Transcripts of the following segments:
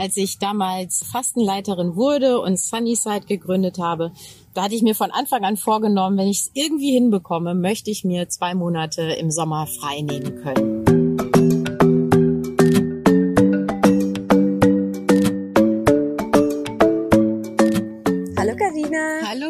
als ich damals Fastenleiterin wurde und Sunnyside gegründet habe, da hatte ich mir von Anfang an vorgenommen, wenn ich es irgendwie hinbekomme, möchte ich mir zwei Monate im Sommer frei nehmen können.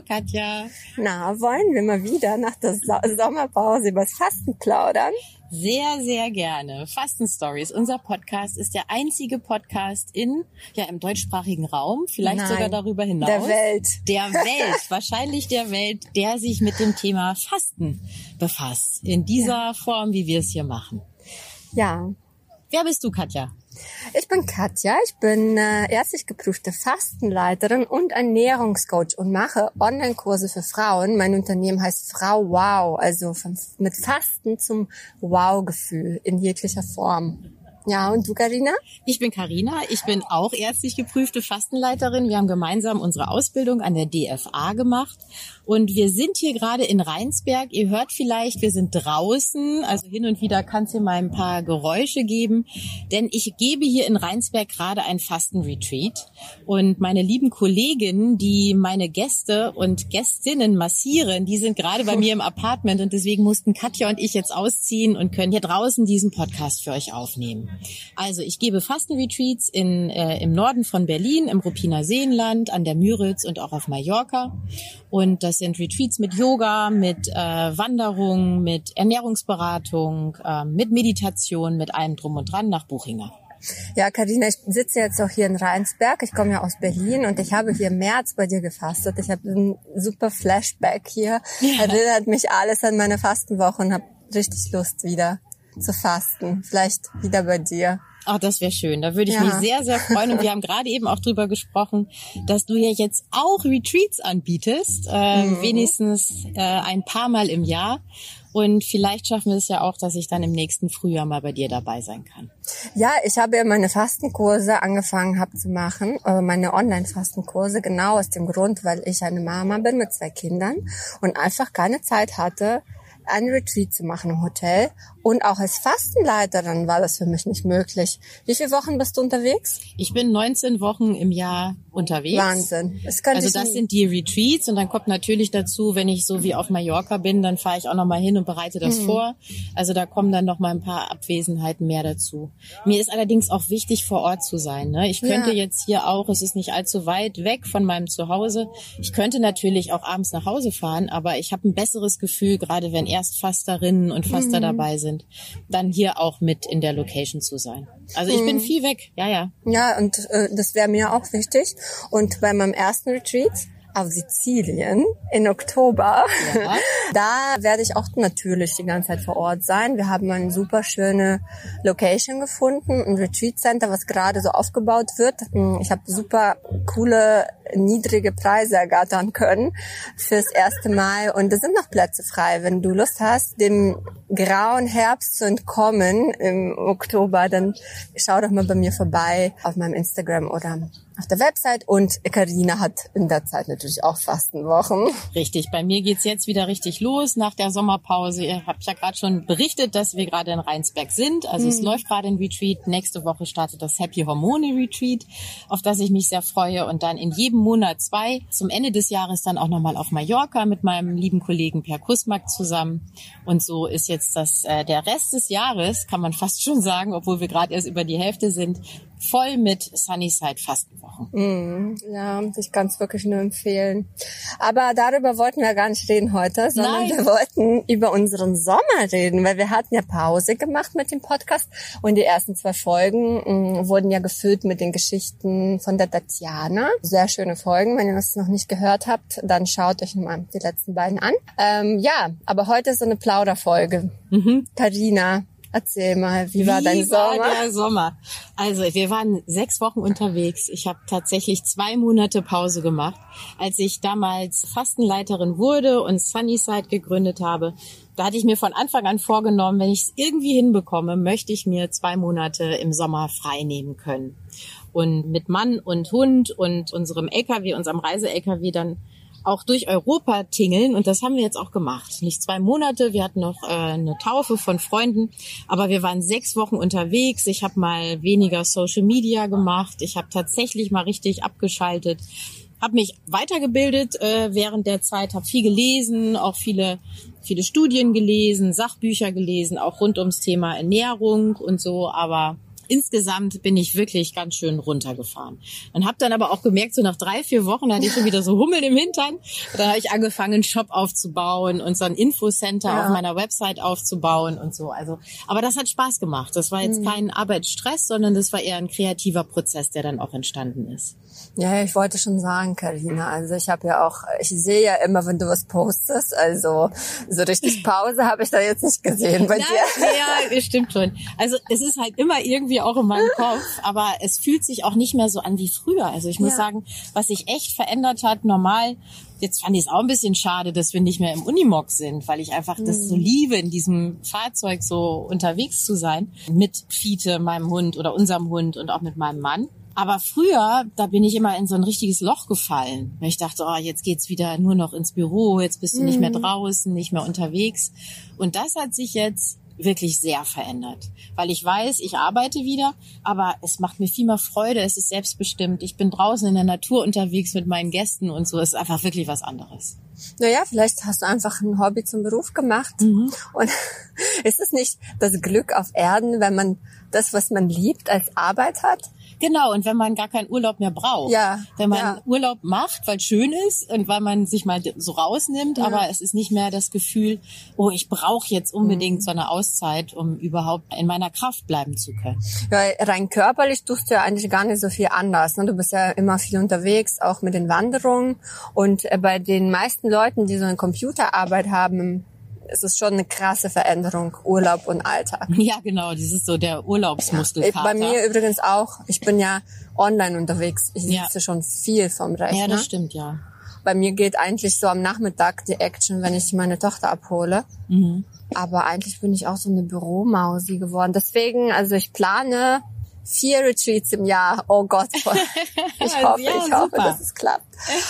Hallo Katja. Na, wollen wir mal wieder nach der Sommerpause über das Fasten plaudern? Sehr, sehr gerne. Fasten Stories. Unser Podcast ist der einzige Podcast in, ja, im deutschsprachigen Raum, vielleicht Nein, sogar darüber hinaus. der Welt. Der Welt, wahrscheinlich der Welt, der sich mit dem Thema Fasten befasst. In dieser Form, wie wir es hier machen. Ja. Wer bist du, Katja? Ich bin Katja, ich bin äh, ärztlich geprüfte Fastenleiterin und Ernährungscoach und mache Online-Kurse für Frauen. Mein Unternehmen heißt Frau Wow, also von, mit Fasten zum Wow-Gefühl in jeglicher Form. Ja, und du, Karina? Ich bin Karina. Ich bin auch ärztlich geprüfte Fastenleiterin. Wir haben gemeinsam unsere Ausbildung an der DFA gemacht. Und wir sind hier gerade in Rheinsberg. Ihr hört vielleicht, wir sind draußen. Also hin und wieder kann es hier mal ein paar Geräusche geben. Denn ich gebe hier in Rheinsberg gerade ein Fastenretreat. Und meine lieben Kolleginnen, die meine Gäste und Gästinnen massieren, die sind gerade bei mir im Apartment. Und deswegen mussten Katja und ich jetzt ausziehen und können hier draußen diesen Podcast für euch aufnehmen. Also ich gebe Fastenretreats in, äh, im Norden von Berlin, im Ruppiner Seenland, an der Müritz und auch auf Mallorca. Und das sind Retreats mit Yoga, mit äh, Wanderung, mit Ernährungsberatung, äh, mit Meditation, mit allem drum und dran nach Buchinger. Ja, Karina, ich sitze jetzt auch hier in Rheinsberg. Ich komme ja aus Berlin und ich habe hier im März bei dir gefastet. Ich habe einen super Flashback hier. Ja. Erinnert mich alles an meine Fastenwoche und habe richtig Lust wieder zu fasten. Vielleicht wieder bei dir. Ach, das wäre schön. Da würde ich ja. mich sehr, sehr freuen. Und wir haben gerade eben auch drüber gesprochen, dass du ja jetzt auch Retreats anbietest, äh, mhm. wenigstens äh, ein paar Mal im Jahr. Und vielleicht schaffen wir es ja auch, dass ich dann im nächsten Frühjahr mal bei dir dabei sein kann. Ja, ich habe ja meine Fastenkurse angefangen habe zu machen, äh, meine Online-Fastenkurse, genau aus dem Grund, weil ich eine Mama bin mit zwei Kindern und einfach keine Zeit hatte, ein Retreat zu machen im Hotel. Und auch als Fastenleiterin war das für mich nicht möglich. Wie viele Wochen bist du unterwegs? Ich bin 19 Wochen im Jahr unterwegs. Wahnsinn. Das also das sind die Retreats und dann kommt natürlich dazu, wenn ich so wie auf Mallorca bin, dann fahre ich auch noch mal hin und bereite das mhm. vor. Also da kommen dann noch mal ein paar Abwesenheiten mehr dazu. Mir ist allerdings auch wichtig vor Ort zu sein. Ne? Ich könnte ja. jetzt hier auch, es ist nicht allzu weit weg von meinem Zuhause. Ich könnte natürlich auch abends nach Hause fahren, aber ich habe ein besseres Gefühl, gerade wenn Erstfasterinnen und Faster mhm. dabei sind, dann hier auch mit in der Location zu sein. Also ich mhm. bin viel weg, ja, ja. Ja, und äh, das wäre mir auch wichtig. Und bei meinem ersten Retreat auf Sizilien in Oktober. Ja. Da werde ich auch natürlich die ganze Zeit vor Ort sein. Wir haben eine super schöne Location gefunden, ein Retreat Center, was gerade so aufgebaut wird. Ich habe super coole niedrige Preise ergattern können fürs erste Mal und es sind noch Plätze frei. Wenn du Lust hast, dem grauen Herbst zu entkommen im Oktober, dann schau doch mal bei mir vorbei auf meinem Instagram oder auf der Website und Karina hat in der Zeit natürlich auch Fastenwochen. Richtig, bei mir geht's jetzt wieder richtig los nach der Sommerpause. Ihr habt ja gerade schon berichtet, dass wir gerade in Rheinsberg sind. Also mhm. es läuft gerade ein Retreat. Nächste Woche startet das Happy Hormone Retreat, auf das ich mich sehr freue und dann in jedem Monat zwei. Zum Ende des Jahres dann auch nochmal auf Mallorca mit meinem lieben Kollegen Per Kusmak zusammen. Und so ist jetzt das äh, der Rest des Jahres, kann man fast schon sagen, obwohl wir gerade erst über die Hälfte sind, voll mit Sunnyside Fastenwochen. Mm, ja, ich kann es wirklich nur empfehlen. Aber darüber wollten wir gar nicht reden heute, sondern Nein. wir wollten über unseren Sommer reden, weil wir hatten ja Pause gemacht mit dem Podcast und die ersten zwei Folgen mh, wurden ja gefüllt mit den Geschichten von der Tatjana. Sehr schöne Folgen. Wenn ihr das noch nicht gehört habt, dann schaut euch mal die letzten beiden an. Ähm, ja, aber heute ist so eine Plauderfolge. Mhm. Erzähl mal, wie, wie war dein Sommer? Wie war der Sommer? Also, wir waren sechs Wochen unterwegs. Ich habe tatsächlich zwei Monate Pause gemacht. Als ich damals Fastenleiterin wurde und Sunnyside gegründet habe, da hatte ich mir von Anfang an vorgenommen, wenn ich es irgendwie hinbekomme, möchte ich mir zwei Monate im Sommer frei nehmen können. Und mit Mann und Hund und unserem LKW, unserem Reise-LKW dann auch durch Europa tingeln. Und das haben wir jetzt auch gemacht. Nicht zwei Monate, wir hatten noch äh, eine Taufe von Freunden, aber wir waren sechs Wochen unterwegs. Ich habe mal weniger Social Media gemacht, ich habe tatsächlich mal richtig abgeschaltet, habe mich weitergebildet äh, während der Zeit, habe viel gelesen, auch viele viele Studien gelesen, Sachbücher gelesen, auch rund ums Thema Ernährung und so, aber insgesamt bin ich wirklich ganz schön runtergefahren. Und habe dann aber auch gemerkt, so nach drei, vier Wochen hatte ich schon wieder so Hummel im Hintern. Da habe ich angefangen, einen Shop aufzubauen und so ein Infocenter ja. auf meiner Website aufzubauen und so. Also, aber das hat Spaß gemacht. Das war jetzt mhm. kein Arbeitsstress, sondern das war eher ein kreativer Prozess, der dann auch entstanden ist. Ja, ich wollte schon sagen, Karina. Also ich habe ja auch, ich sehe ja immer, wenn du was postest. Also so richtig Pause habe ich da jetzt nicht gesehen bei Nein, dir. Ja, stimmt schon. Also es ist halt immer irgendwie auch in meinem Kopf, aber es fühlt sich auch nicht mehr so an wie früher. Also ich muss ja. sagen, was sich echt verändert hat, normal Jetzt fand ich es auch ein bisschen schade, dass wir nicht mehr im Unimog sind, weil ich einfach mhm. das so mhm. liebe, in diesem Fahrzeug so unterwegs zu sein. Mit Fiete, meinem Hund oder unserem Hund und auch mit meinem Mann. Aber früher, da bin ich immer in so ein richtiges Loch gefallen. Ich dachte, oh, jetzt geht's wieder nur noch ins Büro, jetzt bist du nicht mehr mhm. draußen, nicht mehr unterwegs. Und das hat sich jetzt wirklich sehr verändert, weil ich weiß, ich arbeite wieder, aber es macht mir viel mehr Freude, es ist selbstbestimmt, ich bin draußen in der Natur unterwegs mit meinen Gästen und so, es ist einfach wirklich was anderes. Naja, vielleicht hast du einfach ein Hobby zum Beruf gemacht. Mhm. Und ist es nicht das Glück auf Erden, wenn man das, was man liebt, als Arbeit hat? Genau, und wenn man gar keinen Urlaub mehr braucht. Ja. Wenn man ja. Urlaub macht, weil es schön ist und weil man sich mal so rausnimmt, ja. aber es ist nicht mehr das Gefühl, oh, ich brauche jetzt unbedingt mhm. so eine Auszeit, um überhaupt in meiner Kraft bleiben zu können. Ja, rein körperlich tust du ja eigentlich gar nicht so viel anders. Ne? Du bist ja immer viel unterwegs, auch mit den Wanderungen. Und äh, bei den meisten Leuten, die so eine Computerarbeit haben, es ist schon eine krasse Veränderung, Urlaub und Alltag. Ja, genau, das ist so der Urlaubsmuskelkater. Bei mir übrigens auch. Ich bin ja online unterwegs. Ich sitze ja. schon viel vom Rechner. Ja, das stimmt, ja. Bei mir geht eigentlich so am Nachmittag die Action, wenn ich meine Tochter abhole. Mhm. Aber eigentlich bin ich auch so eine Büromausi geworden. Deswegen, also ich plane vier Retreats im Jahr. Oh Gott. Ich hoffe, ja, ich hoffe, dass es klappt.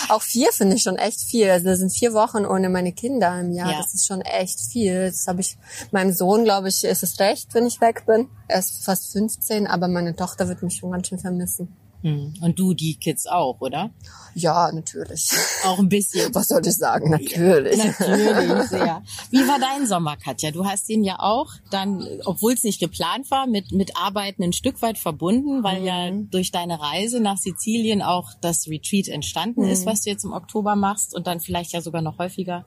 Auch vier finde ich schon echt viel. Also das sind vier Wochen ohne meine Kinder im Jahr. Ja. Das ist schon echt viel. Das habe ich meinem Sohn, glaube ich, ist es recht, wenn ich weg bin. Er ist fast 15, aber meine Tochter wird mich schon ganz schön vermissen. Hm. Und du die Kids auch, oder? Ja, natürlich. Auch ein bisschen. Was soll ich sagen? Natürlich. Ja, natürlich, sehr. Wie war dein Sommer, Katja? Du hast ihn ja auch dann, obwohl es nicht geplant war, mit, mit Arbeiten ein Stück weit verbunden, weil mhm. ja durch deine Reise nach Sizilien auch das Retreat entstanden mhm. ist, was du jetzt im Oktober machst und dann vielleicht ja sogar noch häufiger.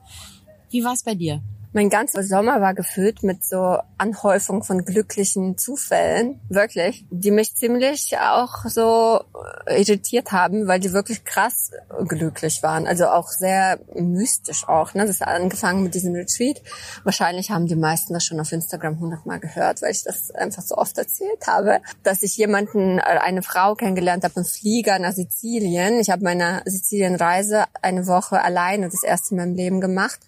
Wie war es bei dir? Mein ganzer Sommer war gefüllt mit so Anhäufung von glücklichen Zufällen, wirklich, die mich ziemlich auch so irritiert haben, weil die wirklich krass glücklich waren. Also auch sehr mystisch auch. Ne? Das hat angefangen mit diesem Retreat. Wahrscheinlich haben die meisten das schon auf Instagram hundertmal gehört, weil ich das einfach so oft erzählt habe, dass ich jemanden, äh, eine Frau kennengelernt habe im Flieger nach Sizilien. Ich habe meine Sizilienreise eine Woche alleine das erste Mal im Leben gemacht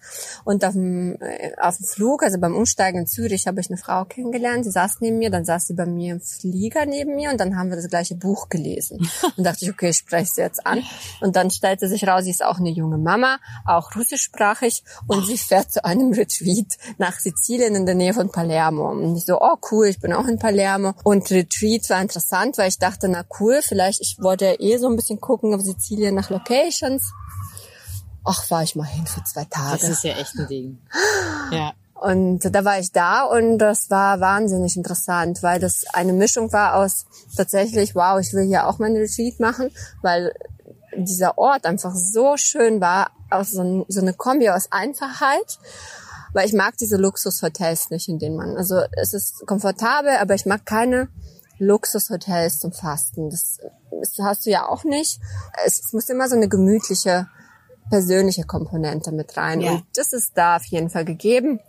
und auf dem äh, auf dem Flug, also beim Umsteigen in Zürich, habe ich eine Frau kennengelernt. Sie saß neben mir, dann saß sie bei mir im Flieger neben mir und dann haben wir das gleiche Buch gelesen. Und dachte ich, okay, ich spreche sie jetzt an. Und dann stellte sich raus, sie ist auch eine junge Mama, auch russischsprachig und sie fährt zu einem Retreat nach Sizilien in der Nähe von Palermo. Und ich so, oh cool, ich bin auch in Palermo. Und Retreat war interessant, weil ich dachte, na cool, vielleicht, ich wollte ja eh so ein bisschen gucken auf Sizilien nach Locations ach, war ich mal hin für zwei Tage. Das ist ja echt ein Ding. Ja. Und da war ich da und das war wahnsinnig interessant, weil das eine Mischung war aus tatsächlich, wow, ich will hier auch meinen Retreat machen, weil dieser Ort einfach so schön war, aus so, so eine Kombi aus Einfachheit, weil ich mag diese Luxushotels nicht, in denen man, also es ist komfortabel, aber ich mag keine Luxushotels zum Fasten. Das, das hast du ja auch nicht. Es, es muss immer so eine gemütliche persönliche Komponente mit rein. Ja. Und das ist da auf jeden Fall gegeben.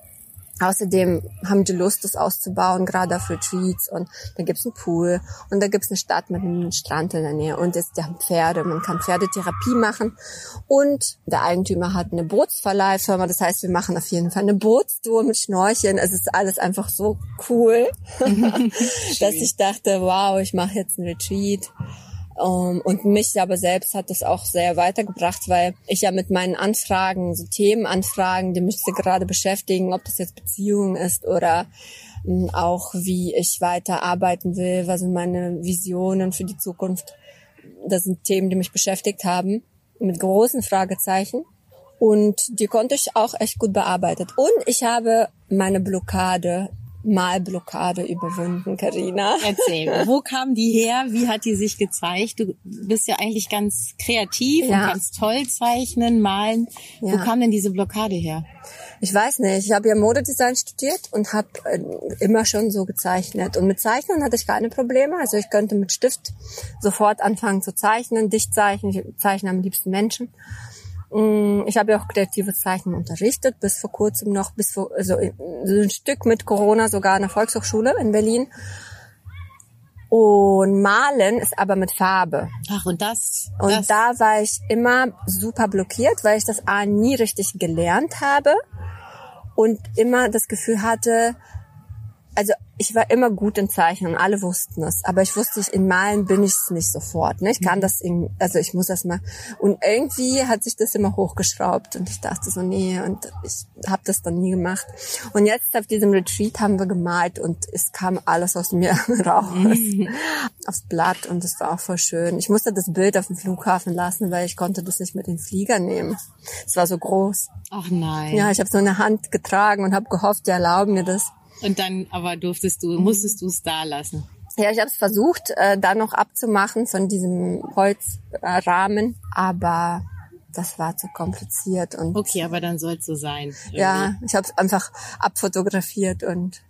Außerdem haben die Lust, das auszubauen, gerade auf Retreats. Und da gibt's einen Pool und da gibt's eine Stadt mit einem Strand in der Nähe. Und es haben Pferde, man kann Pferdetherapie machen. Und der Eigentümer hat eine Bootsverleihfirma. Das heißt, wir machen auf jeden Fall eine Bootstour mit Schnorcheln. Es ist alles einfach so cool, dass ich dachte, wow, ich mache jetzt ein Retreat Um, und mich aber selbst hat das auch sehr weitergebracht, weil ich ja mit meinen Anfragen, so Themenanfragen, die mich gerade beschäftigen, ob das jetzt Beziehung ist oder um, auch wie ich weiter arbeiten will, was sind meine Visionen für die Zukunft. Das sind Themen, die mich beschäftigt haben, mit großen Fragezeichen. Und die konnte ich auch echt gut bearbeitet. Und ich habe meine Blockade Malblockade überwunden, Karina. Erzähl, wo kam die her? Wie hat die sich gezeigt? Du bist ja eigentlich ganz kreativ ja. und kannst toll zeichnen, malen. Ja. Wo kam denn diese Blockade her? Ich weiß nicht. Ich habe ja Modedesign studiert und habe äh, immer schon so gezeichnet. Und mit Zeichnen hatte ich keine Probleme. Also ich könnte mit Stift sofort anfangen zu zeichnen, dicht zeichnen. Ich zeichne am liebsten Menschen. Mm, ich habe ja auch kreatives Zeichnen unterrichtet, bis vor kurzem noch, bis vor, also so ein Stück mit Corona sogar an der Volkshochschule in Berlin. Und Malen ist aber mit Farbe. Ach, und das? Und das. da war ich immer super blockiert, weil ich das A nie richtig gelernt habe und immer das Gefühl hatte, also ich war immer gut in Zeichnen, alle wussten es, aber ich wusste, ich in Malen bin ich es nicht sofort. Ne? Ich kann mhm. das, in, also ich muss das mal. Und irgendwie hat sich das immer hochgeschraubt und ich dachte so, nee, und ich habe das dann nie gemacht. Und jetzt auf diesem Retreat haben wir gemalt und es kam alles aus mir raus, aufs Blatt und es war auch voll schön. Ich musste das Bild auf dem Flughafen lassen, weil ich konnte das nicht mit den Flieger nehmen. Es war so groß. Ach nein. Ja, ich habe so eine Hand getragen und habe gehofft, die erlauben mir das. Und dann aber durftest du, musstest du es da lassen. Ja, ich habe es versucht, äh, da noch abzumachen von diesem Holzrahmen, aber das war zu kompliziert und okay, aber dann soll es so sein. Irgendwie. Ja, ich habe es einfach abfotografiert und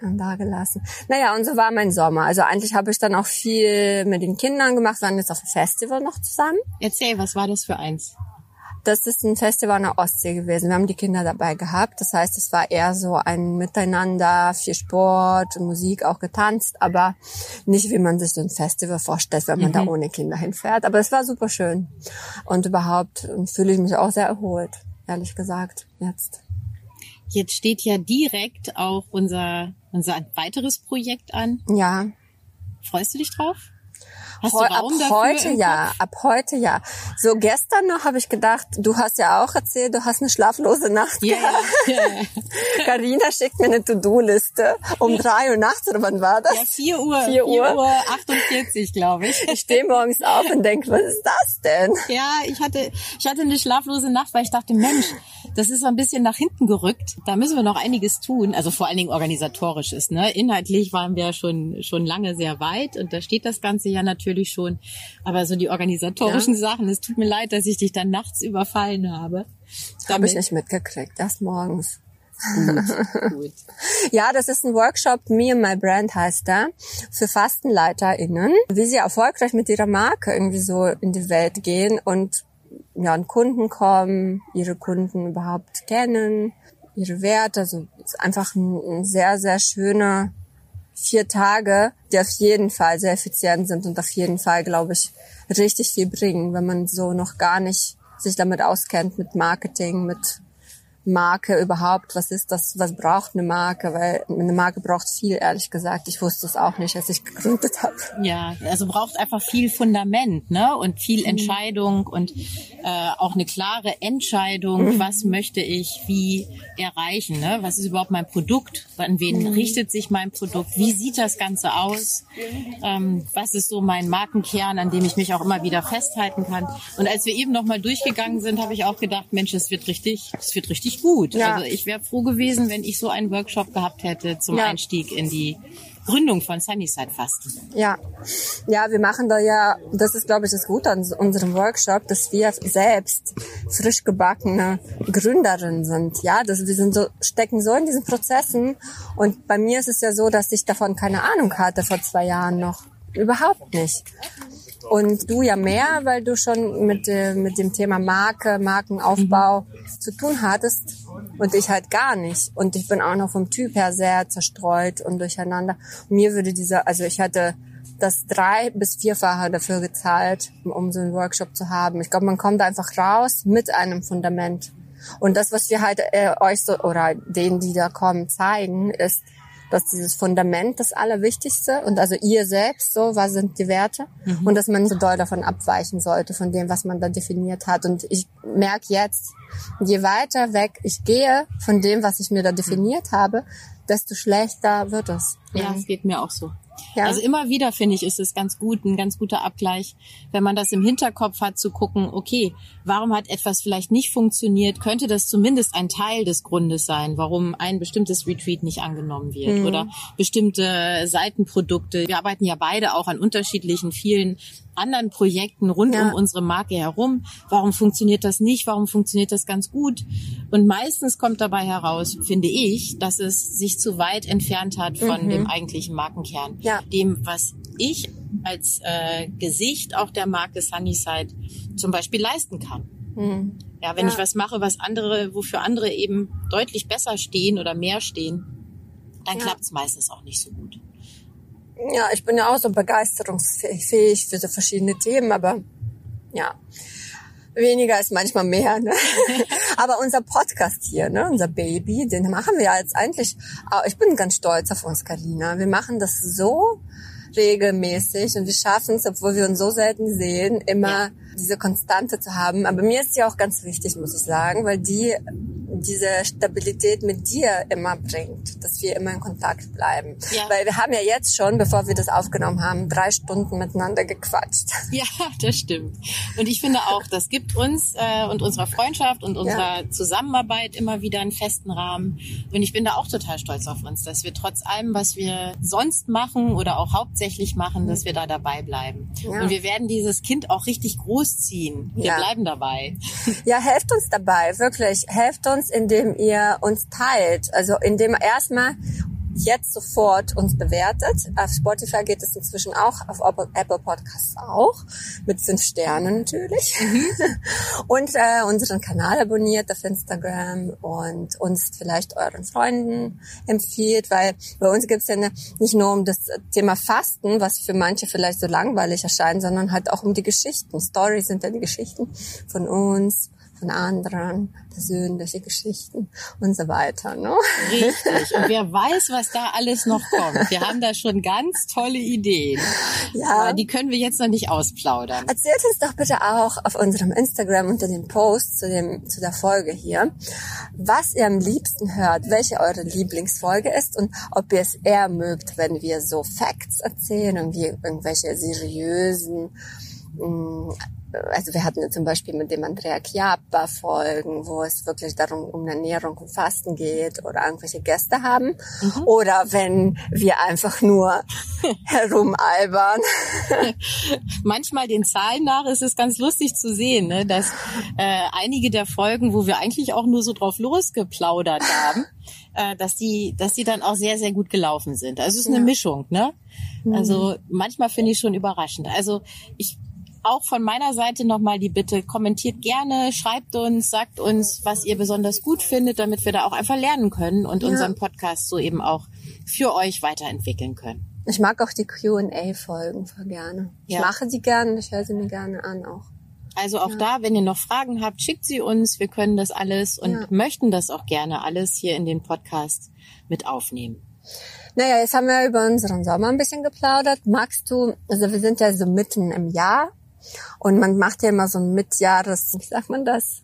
da gelassen. Naja, und so war mein Sommer. Also eigentlich habe ich dann auch viel mit den Kindern gemacht, waren jetzt auf dem Festival noch zusammen. Erzähl, was war das für eins? Das ist ein Festival in der Ostsee gewesen. Wir haben die Kinder dabei gehabt. Das heißt, es war eher so ein Miteinander, viel Sport, Musik, auch getanzt, aber nicht, wie man sich so ein Festival vorstellt, wenn man mhm. da ohne Kinder hinfährt. Aber es war super schön. Und überhaupt fühle ich mich auch sehr erholt, ehrlich gesagt, jetzt. Jetzt steht ja direkt auch unser, unser weiteres Projekt an. Ja. Freust du dich drauf? Hast Raum ab heute ja, ab heute ja. So gestern noch habe ich gedacht, du hast ja auch erzählt, du hast eine schlaflose Nacht yeah, gehabt. Carina yeah. schickt mir eine To-Do-Liste um drei Uhr nachts oder wann war das? Ja, vier Uhr. Vier Uhr, 4 Uhr 48, glaube ich. Ich stehe morgens auf und denke, was ist das denn? Ja, ich hatte, ich hatte eine schlaflose Nacht, weil ich dachte, Mensch, das ist so ein bisschen nach hinten gerückt. Da müssen wir noch einiges tun. Also vor allen Dingen organisatorisch ist. Ne? Inhaltlich waren wir schon schon lange sehr weit und da steht das Ganze ja natürlich natürlich schon. Aber so die organisatorischen ja. Sachen, es tut mir leid, dass ich dich dann nachts überfallen habe. Habe ich nicht mitgekriegt, erst morgens. Gut, gut. Ja, das ist ein Workshop, Me and My Brand heißt der, für FastenleiterInnen, wie sie erfolgreich mit ihrer Marke irgendwie so in die Welt gehen und ja, an Kunden kommen, ihre Kunden überhaupt kennen, ihre Werte. Also ist einfach ein, ein sehr, sehr schöner vier Tage, die auf jeden Fall sehr effizient sind und auf jeden Fall, glaube ich, richtig viel bringen, wenn man so noch gar nicht sich damit auskennt mit Marketing, mit Marke überhaupt? Was ist das? Was braucht eine Marke? Weil eine Marke braucht viel, ehrlich gesagt. Ich wusste es auch nicht, als ich gegründet habe. Ja, also braucht einfach viel Fundament, ne? Und viel mhm. Entscheidung und äh, auch eine klare Entscheidung, mhm. was möchte ich wie erreichen, ne? Was ist überhaupt mein Produkt? An wen mhm. richtet sich mein Produkt? Wie sieht das Ganze aus? Ähm, was ist so mein Markenkern, an dem ich mich auch immer wieder festhalten kann? Und als wir eben nochmal durchgegangen sind, habe ich auch gedacht, Mensch, es wird richtig, es wird richtig gut. Ja. Also ich wäre froh gewesen, wenn ich so einen Workshop gehabt hätte zum ja. Einstieg in die Gründung von Sunnyside Fasten. Ja, ja, wir machen da ja, das ist glaube ich das Gute an unserem Workshop, dass wir selbst frisch gebackene Gründerinnen sind. Ja, dass wir sind so, stecken so in diesen Prozessen. Und bei mir ist es ja so, dass ich davon keine Ahnung hatte vor zwei Jahren noch. Überhaupt nicht. Und du ja mehr, weil du schon mit, mit dem Thema Marke, Markenaufbau mhm. zu tun hattest und ich halt gar nicht. Und ich bin auch noch vom Typ her sehr zerstreut und durcheinander. Und mir würde dieser, also ich hatte das drei- bis vierfache dafür gezahlt, um so einen Workshop zu haben. Ich glaube, man kommt einfach raus mit einem Fundament. Und das, was wir halt äh, euch so, oder denen, die da kommen, zeigen, ist, dass dieses Fundament das Allerwichtigste und also ihr selbst so, was sind die Werte mhm. und dass man so doll davon abweichen sollte, von dem, was man da definiert hat. Und ich merke jetzt, je weiter weg ich gehe von dem, was ich mir da definiert habe, desto schlechter wird es. Ja, es geht mir auch so. Ja. Also immer wieder finde ich, ist es ganz gut, ein ganz guter Abgleich, wenn man das im Hinterkopf hat, zu gucken, okay, warum hat etwas vielleicht nicht funktioniert? Könnte das zumindest ein Teil des Grundes sein, warum ein bestimmtes Retreat nicht angenommen wird mhm. oder bestimmte Seitenprodukte. Wir arbeiten ja beide auch an unterschiedlichen vielen anderen Projekten rund ja. um unsere Marke herum. Warum funktioniert das nicht? Warum funktioniert das ganz gut? Und meistens kommt dabei heraus, finde ich, dass es sich zu weit entfernt hat von mhm. dem eigentlichen Markenkern. Ja. Dem, was ich als äh, Gesicht auch der Marke Sunnyside zum Beispiel leisten kann. Mhm. Ja, wenn ja. ich was mache, was andere, wofür andere eben deutlich besser stehen oder mehr stehen, dann ja. klappt es meistens auch nicht so gut ja, ich bin ja auch so begeisterungsfähig für so verschiedene Themen, aber ja, weniger ist manchmal mehr. Ne? aber unser Podcast hier, ne, unser Baby, den machen wir jetzt eigentlich, ich bin ganz stolz auf uns, Karina. Wir machen das so regelmäßig und wir schaffen es, obwohl wir uns so selten sehen, immer ja. diese Konstante zu haben. Aber mir ist sie auch ganz wichtig, muss ich sagen, weil die diese Stabilität mit dir immer bringt, dass wir immer in Kontakt bleiben. Ja. Weil wir haben ja jetzt schon, bevor wir das aufgenommen haben, drei Stunden miteinander gequatscht. Ja, das stimmt. Und ich finde auch, das gibt uns äh, und unserer Freundschaft und unserer ja. Zusammenarbeit immer wieder einen festen Rahmen. Und ich bin da auch total stolz auf uns, dass wir trotz allem, was wir sonst machen oder auch hauptsächlich machen, dass wir da dabei bleiben. Ja. Und wir werden dieses Kind auch richtig großziehen. Wir bleiben dabei. Ja, helft uns dabei, wirklich. Helft uns indem ihr uns teilt. Also indem erstmal jetzt sofort uns bewertet. Auf Spotify geht es inzwischen auch, auf Apple Podcasts auch, mit fünf Sternen natürlich. Mhm. und äh, unseren Kanal abonniert auf Instagram und uns vielleicht euren Freunden empfiehlt, weil bei uns gibt es ja ne, nicht nur um das Thema Fasten, was für manche vielleicht so langweilig erscheint, sondern halt auch um die Geschichten. Stories sind ja die Geschichten von uns, von anderen, persönliche Geschichten und so weiter. Ne? Richtig. Und wer weiß, was da alles noch kommt. Wir haben da schon ganz tolle Ideen. Ja. Aber die können wir jetzt noch nicht ausplaudern. Erzählt uns doch bitte auch auf unserem Instagram unter dem Post zu, dem, zu der Folge hier, was ihr am liebsten hört, welche eure Lieblingsfolge ist und ob ihr es eher mögt, wenn wir so Facts erzählen und wir irgendwelche seriösen mm, also wir hatten zum Beispiel mit dem Andrea Chiappa Folgen, wo es wirklich darum um Ernährung und Fasten geht oder irgendwelche Gäste haben. Mhm. Oder wenn wir einfach nur herumalbern. Manchmal den Zahlen nach ist es ganz lustig zu sehen, ne, dass äh, einige der Folgen, wo wir eigentlich auch nur so drauf losgeplaudert haben, äh, dass die, dass die dann auch sehr, sehr gut gelaufen sind. Also es ist eine ja. Mischung, ne? Also mhm. manchmal finde ich schon überraschend. Also ich auch von meiner Seite nochmal die Bitte, kommentiert gerne, schreibt uns, sagt uns, was ihr besonders gut findet, damit wir da auch einfach lernen können und ja. unseren Podcast so eben auch für euch weiterentwickeln können. Ich mag auch die Q&A-Folgen voll gerne. Ja. Ich mache sie gerne, ich höre sie mir gerne an auch. Also auch ja. da, wenn ihr noch Fragen habt, schickt sie uns. Wir können das alles und ja. möchten das auch gerne alles hier in den Podcast mit aufnehmen. Naja, jetzt haben wir über unseren Sommer ein bisschen geplaudert. Magst du, also wir sind ja so mitten im Jahr, und man macht ja immer so ein Mitjahres, wie sagt man das?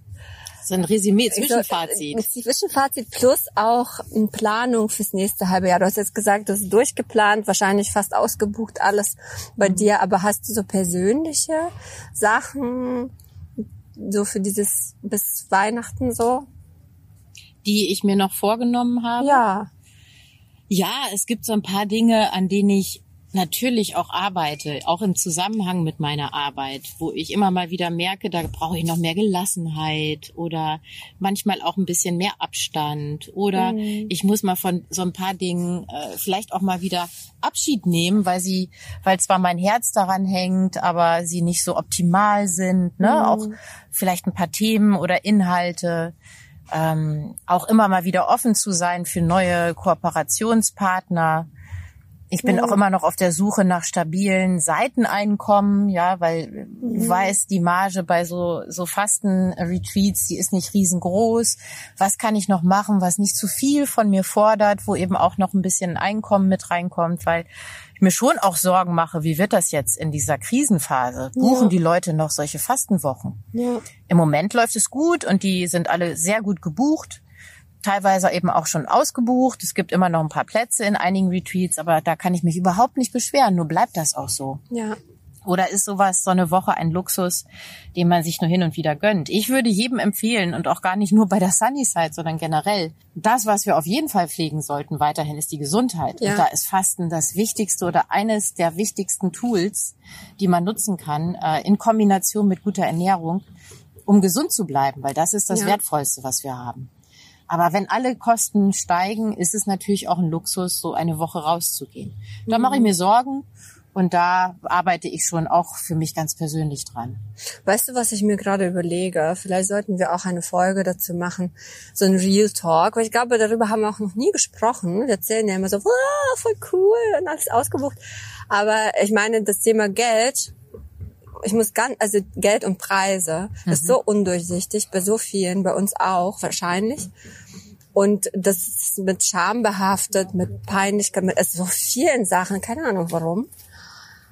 So ein Resümee, Zwischenfazit. Ein Zwischenfazit plus auch eine Planung fürs nächste halbe Jahr. Du hast jetzt gesagt, das ist durchgeplant, wahrscheinlich fast ausgebucht alles bei mhm. dir, aber hast du so persönliche Sachen so für dieses bis Weihnachten so? Die ich mir noch vorgenommen habe? Ja. Ja, es gibt so ein paar Dinge, an denen ich natürlich auch arbeite, auch im Zusammenhang mit meiner Arbeit, wo ich immer mal wieder merke, da brauche ich noch mehr Gelassenheit oder manchmal auch ein bisschen mehr Abstand oder mhm. ich muss mal von so ein paar Dingen äh, vielleicht auch mal wieder Abschied nehmen, weil sie, weil zwar mein Herz daran hängt, aber sie nicht so optimal sind, ne? Mhm. Auch vielleicht ein paar Themen oder Inhalte. Ähm, auch immer mal wieder offen zu sein für neue Kooperationspartner Ich bin auch immer noch auf der Suche nach stabilen Seiteneinkommen, ja, weil ich weiß, die Marge bei so, so Fasten-Retreats, die ist nicht riesengroß. Was kann ich noch machen, was nicht zu viel von mir fordert, wo eben auch noch ein bisschen Einkommen mit reinkommt, weil ich mir schon auch Sorgen mache, wie wird das jetzt in dieser Krisenphase? Buchen Ja. die Leute noch solche Fastenwochen? Ja. Im Moment läuft es gut und die sind alle sehr gut gebucht. Teilweise eben auch schon ausgebucht. Es gibt immer noch ein paar Plätze in einigen Retreats, aber da kann ich mich überhaupt nicht beschweren. Nur bleibt das auch so. Ja. Oder ist sowas, so eine Woche ein Luxus, den man sich nur hin und wieder gönnt? Ich würde jedem empfehlen und auch gar nicht nur bei der Sunnyside, sondern generell. Das, was wir auf jeden Fall pflegen sollten weiterhin, ist die Gesundheit. Ja. Und da ist Fasten das wichtigste oder eines der wichtigsten Tools, die man nutzen kann, äh, in Kombination mit guter Ernährung, um gesund zu bleiben, weil das ist das Ja. Wertvollste, was wir haben. Aber wenn alle Kosten steigen, ist es natürlich auch ein Luxus, so eine Woche rauszugehen. Da mache ich mir Sorgen und da arbeite ich schon auch für mich ganz persönlich dran. Weißt du, was ich mir gerade überlege? Vielleicht sollten wir auch eine Folge dazu machen, so ein Real Talk, weil ich glaube, darüber haben wir auch noch nie gesprochen. Wir erzählen ja immer so, wow, voll cool und alles ausgebucht. Aber ich meine, das Thema Geld, ich muss ganz, also Geld und Preise, das ist so undurchsichtig bei so vielen, bei uns auch wahrscheinlich. Und das ist mit Scham behaftet, mit Peinlichkeit, mit also so vielen Sachen, keine Ahnung warum.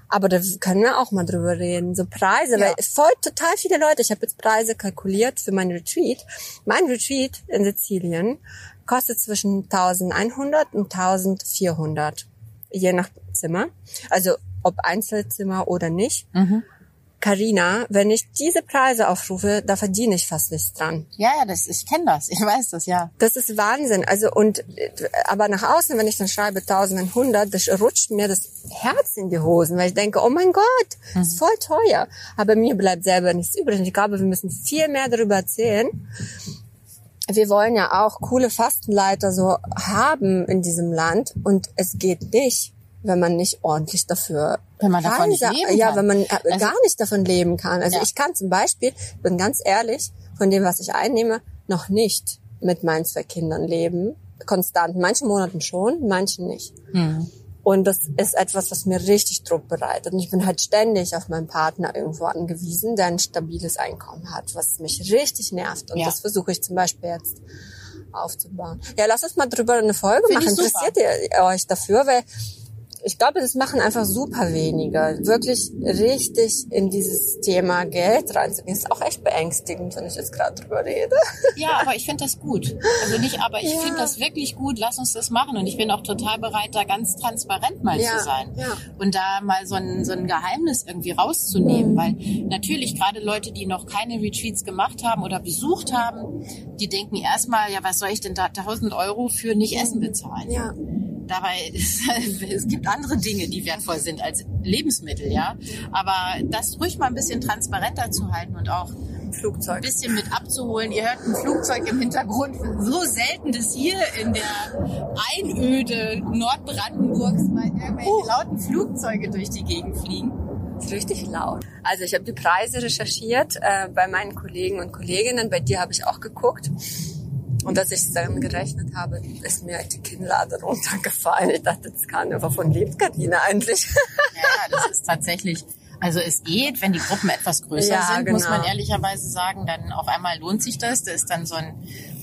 Aber da können wir auch mal drüber reden. So Preise, Ja. weil voll total viele Leute, ich habe jetzt Preise kalkuliert für mein Retreat. Mein Retreat in Sizilien kostet zwischen 1100 und 1400, je nach Zimmer. Also ob Einzelzimmer oder nicht. Carina, wenn ich diese Preise aufrufe, da verdiene ich fast nichts dran. Ja, ja, das, ich kenne das, ich weiß das, ja. Das ist Wahnsinn. Also und äh, aber nach außen, wenn ich dann schreibe 1100, das rutscht mir das Herz in die Hosen, weil ich denke, oh mein Gott, das ist voll teuer. Aber mir bleibt selber nichts übrig. Und ich glaube, wir müssen viel mehr darüber erzählen. Wir wollen ja auch coole Fastenleiter so haben in diesem Land und es geht nicht, wenn man nicht ordentlich dafür Wenn man davon nicht leben ja, kann. wenn man äh, Also- gar nicht davon leben kann. Also Ja. ich kann zum Beispiel, ich bin ganz ehrlich, von dem, was ich einnehme, noch nicht mit meinen zwei Kindern leben. Konstant. Manchen Monaten schon, manchen nicht. Hm. Und das ist etwas, was mir richtig Druck bereitet. Und ich bin halt ständig auf meinen Partner irgendwo angewiesen, der ein stabiles Einkommen hat, was mich richtig nervt. Und Ja. das versuche ich zum Beispiel jetzt aufzubauen. Ja, lass uns mal drüber eine Folge Find machen. Interessiert ihr euch dafür? Weil ich glaube, das machen einfach super wenige. Wirklich richtig in dieses Thema Geld reinzugehen. Ist auch echt beängstigend, wenn ich jetzt gerade drüber rede. Ja, aber ich finde das gut. Also nicht, aber ich Ja. finde das wirklich gut. Lass uns das machen. Und ich bin auch total bereit, da ganz transparent mal Ja, zu sein. ja. Und da mal so ein, so ein Geheimnis irgendwie rauszunehmen. Weil natürlich gerade Leute, die noch keine Retreats gemacht haben oder besucht haben, die denken erstmal, ja, was soll ich denn da 1000 Euro für nicht Essen bezahlen? Ja. Dabei ist, es gibt andere Dinge, die wertvoll sind als Lebensmittel, ja. Aber das ruhig mal ein bisschen transparenter zu halten und auch ein Flugzeug. bisschen mit abzuholen. Ihr hört ein Flugzeug im Hintergrund. So selten, dass hier in der Einöde Nordbrandenburgs mal irgendwelche Uh. lauten Flugzeuge durch die Gegend fliegen. ist richtig laut. Also ich habe die Preise recherchiert äh, bei meinen Kollegen und Kolleginnen. Bei dir habe ich auch geguckt. Und als ich es dann gerechnet habe, ist mir die Kinnlade runtergefallen. Ich dachte, das kann, wovon lebt Karina eigentlich? Ja, das ist tatsächlich. Also es geht, wenn die Gruppen etwas größer Ja, sind, muss genau. man ehrlicherweise sagen, dann auf einmal lohnt sich das. Da ist dann so ein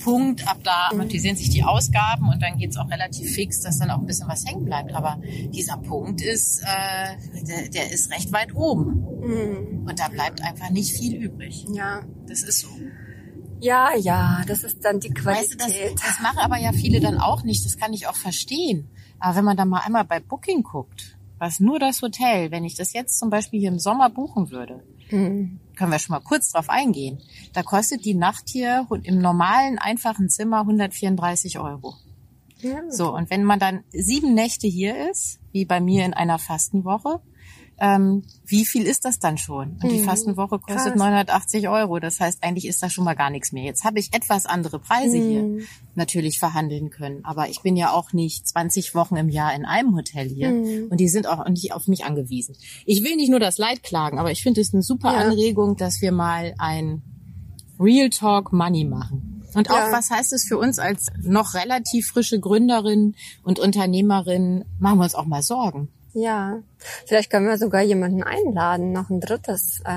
Punkt, ab da amortisieren sich die Ausgaben und dann geht's auch relativ fix, dass dann auch ein bisschen was hängen bleibt. Aber dieser Punkt ist, äh, der, der ist recht weit oben. Und da bleibt einfach nicht viel übrig. ja. Das ist so. Ja, ja, das ist dann die Weißt du, das, Qualität. das machen aber ja viele dann auch nicht. Das kann ich auch verstehen. Aber wenn man da mal einmal bei Booking guckt, was nur das Hotel, wenn ich das jetzt zum Beispiel hier im Sommer buchen würde, Hm. können wir schon mal kurz drauf eingehen. Da kostet die Nacht hier im normalen, einfachen Zimmer 134 Euro. Ja. So, und wenn man dann sieben Nächte hier ist, wie bei mir in einer Fastenwoche, ähm, wie viel ist das dann schon? Und die Mhm. Fastenwoche kostet Krass. 980 Euro. Das heißt, eigentlich ist da schon mal gar nichts mehr. Jetzt habe ich etwas andere Preise Mhm. hier natürlich verhandeln können. Aber ich bin ja auch nicht 20 Wochen im Jahr in einem Hotel hier. Mhm. Und die sind auch nicht auf mich angewiesen. Ich will nicht nur das Leid klagen, aber ich finde es eine super Ja. Anregung, dass wir mal ein Real Talk Money machen. Und auch, Ja. was heißt es für uns als noch relativ frische Gründerin und Unternehmerin? Machen wir uns auch mal Sorgen. Ja, vielleicht können wir sogar jemanden einladen, noch ein drittes, äh,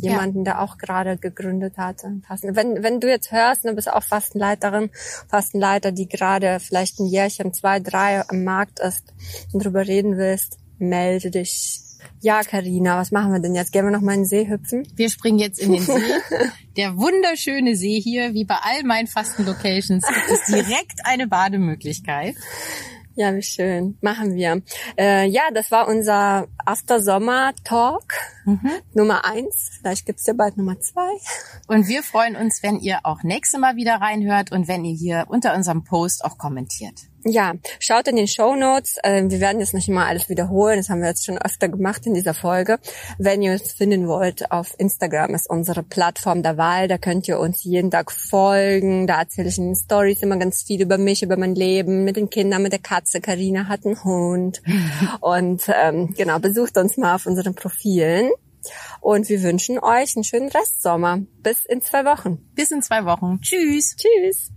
jemanden, der auch gerade gegründet hatte. Fasten- Wenn, wenn du jetzt hörst, du bist auch Fastenleiterin, Fastenleiter, die gerade vielleicht ein Jährchen, zwei, drei am Markt ist und drüber reden willst, melde dich. Ja, Karina, was machen wir denn jetzt? Gehen wir noch mal in den See hüpfen? Wir springen jetzt in den See. Der wunderschöne See hier, wie bei all meinen Fasten-Locations, gibt es direkt eine Bademöglichkeit. Ja, wie schön. Machen wir. Äh, ja, das war unser After-Sommer-Talk Nummer eins. Vielleicht gibt's ja bald Nummer zwei. Und wir freuen uns, wenn ihr auch nächste Mal wieder reinhört und wenn ihr hier unter unserem Post auch kommentiert. Ja, schaut in den Show Notes. Äh, wir werden jetzt nicht immer alles wiederholen. Das haben wir jetzt schon öfter gemacht in dieser Folge. Wenn ihr uns finden wollt, auf Instagram ist unsere Plattform der Wahl. Da könnt ihr uns jeden Tag folgen. Da erzähle ich in den Stories immer ganz viel über mich, über mein Leben, mit den Kindern, mit der Katze. Karina hat einen Hund. Und ähm, genau, besucht uns mal auf unseren Profilen. Und wir wünschen euch einen schönen Restsommer. Bis in zwei Wochen. Bis in zwei Wochen. Tschüss. Tschüss.